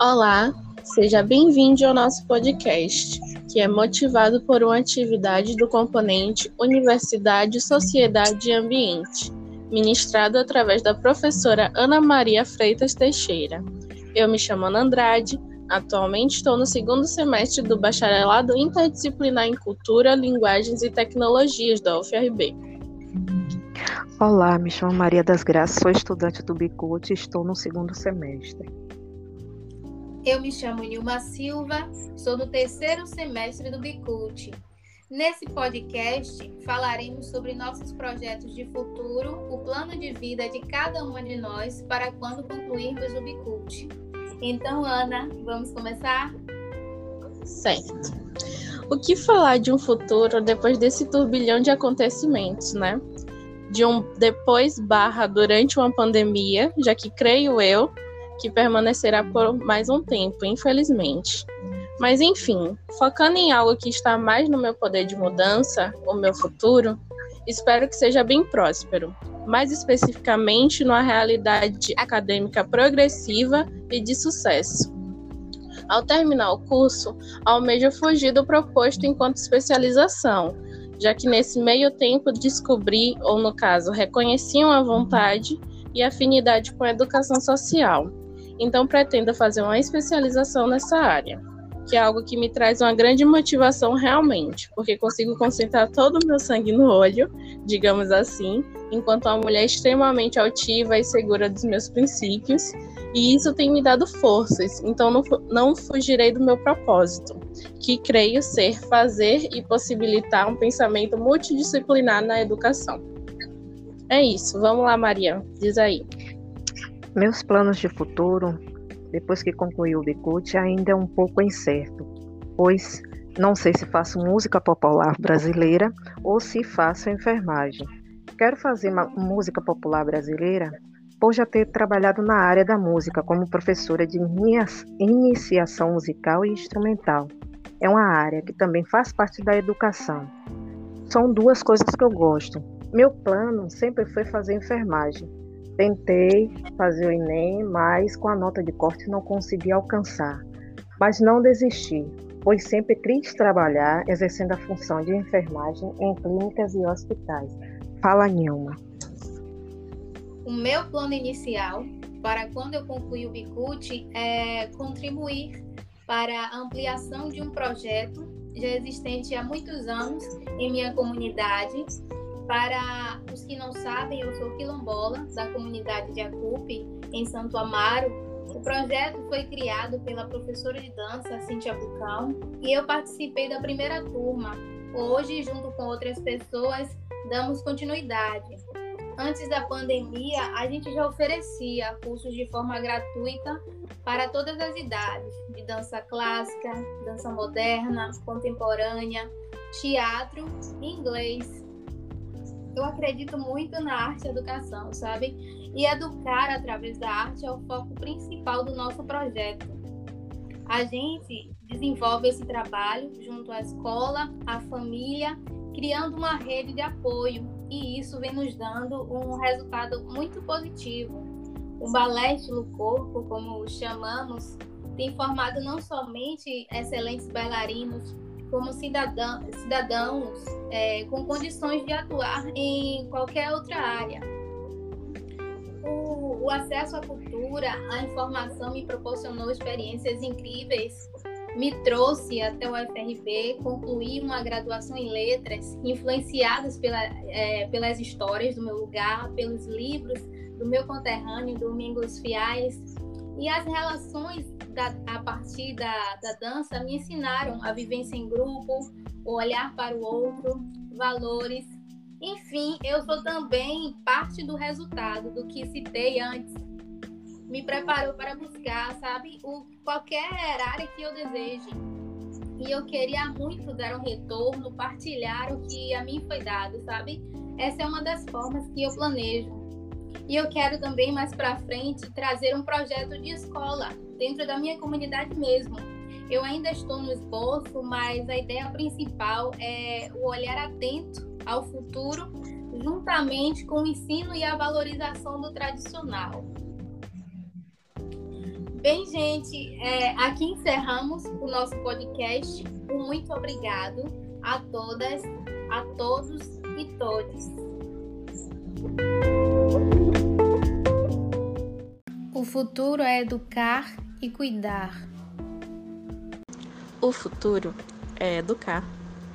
Olá, seja bem-vindo ao nosso podcast, que é motivado por uma atividade do componente Universidade, Sociedade e Ambiente, ministrado através da professora Ana Maria Freitas Teixeira. Eu me chamo Ana Andrade, atualmente estou no segundo semestre do Bacharelado Interdisciplinar em Cultura, Linguagens e Tecnologias da UFRB. Olá, me chamo Maria das Graças, sou estudante do Bicut e estou no segundo semestre. Eu me chamo Nilma Silva, sou no terceiro semestre do Bicult. Nesse podcast, falaremos sobre nossos projetos de futuro, o plano de vida de cada uma de nós para quando concluirmos o Bicult. Então, Ana, vamos começar? Certo. O que falar de um futuro depois desse turbilhão de acontecimentos, né? De um depois barra durante uma pandemia, já que creio eu que permanecerá por mais um tempo, infelizmente. Mas enfim, focando em algo que está mais no meu poder de mudança, o meu futuro, espero que seja bem próspero, mais especificamente numa realidade acadêmica progressiva e de sucesso. Ao terminar o curso, almejo fugir do proposto enquanto especialização, já que nesse meio tempo descobri, ou no caso, reconheci uma vontade e afinidade com a educação social então pretendo fazer uma especialização nessa área, que é algo que me traz uma grande motivação realmente, porque consigo concentrar todo o meu sangue no olho, digamos assim, enquanto uma mulher extremamente altiva e segura dos meus princípios, e isso tem me dado forças, então não, não fugirei do meu propósito, que creio ser fazer e possibilitar um pensamento multidisciplinar na educação. É isso, vamos lá, Maria, diz aí. Meus planos de futuro, depois que concluir o Bicut, ainda é um pouco incerto, pois não sei se faço música popular brasileira ou se faço enfermagem. Quero fazer uma música popular brasileira por já ter trabalhado na área da música como professora de iniciação musical e instrumental. É uma área que também faz parte da educação. São duas coisas que eu gosto. Meu plano sempre foi fazer enfermagem, Tentei fazer o Enem, mas com a nota de corte não consegui alcançar. Mas não desisti, pois sempre quis trabalhar exercendo a função de enfermagem em clínicas e hospitais. Fala, Nilma. O meu plano inicial para quando eu concluir o Bicut é contribuir para a ampliação de um projeto já existente há muitos anos em minha comunidade para os que não sabem, eu sou quilombola da comunidade de Acupe, em Santo Amaro. O projeto foi criado pela professora de dança, Cintia Bucão, e eu participei da primeira turma. Hoje, junto com outras pessoas, damos continuidade. Antes da pandemia, a gente já oferecia cursos de forma gratuita para todas as idades, de dança clássica, dança moderna, contemporânea, teatro e inglês eu acredito muito na arte e educação, sabe? E educar através da arte é o foco principal do nosso projeto. A gente desenvolve esse trabalho junto à escola, à família, criando uma rede de apoio, e isso vem nos dando um resultado muito positivo. O balé estilo corpo, como chamamos, tem formado não somente excelentes bailarinos, como cidadão, cidadãos é, com condições de atuar em qualquer outra área. O, o acesso à cultura, à informação me proporcionou experiências incríveis, me trouxe até o FRB, concluí uma graduação em letras, influenciadas pela, é, pelas histórias do meu lugar, pelos livros do meu conterrâneo Domingos Fiais, e as relações da, a partir da, da dança me ensinaram a vivência em grupo, o olhar para o outro, valores. Enfim, eu sou também parte do resultado do que citei antes. Me preparou para buscar, sabe, o, qualquer área que eu deseje. E eu queria muito dar um retorno, partilhar o que a mim foi dado, sabe? Essa é uma das formas que eu planejo. E eu quero também mais para frente trazer um projeto de escola dentro da minha comunidade mesmo. Eu ainda estou no esboço, mas a ideia principal é o olhar atento ao futuro, juntamente com o ensino e a valorização do tradicional. Bem, gente, é, aqui encerramos o nosso podcast. Muito obrigado a todas, a todos e todos. O futuro é educar e cuidar. O futuro é educar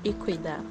e cuidar.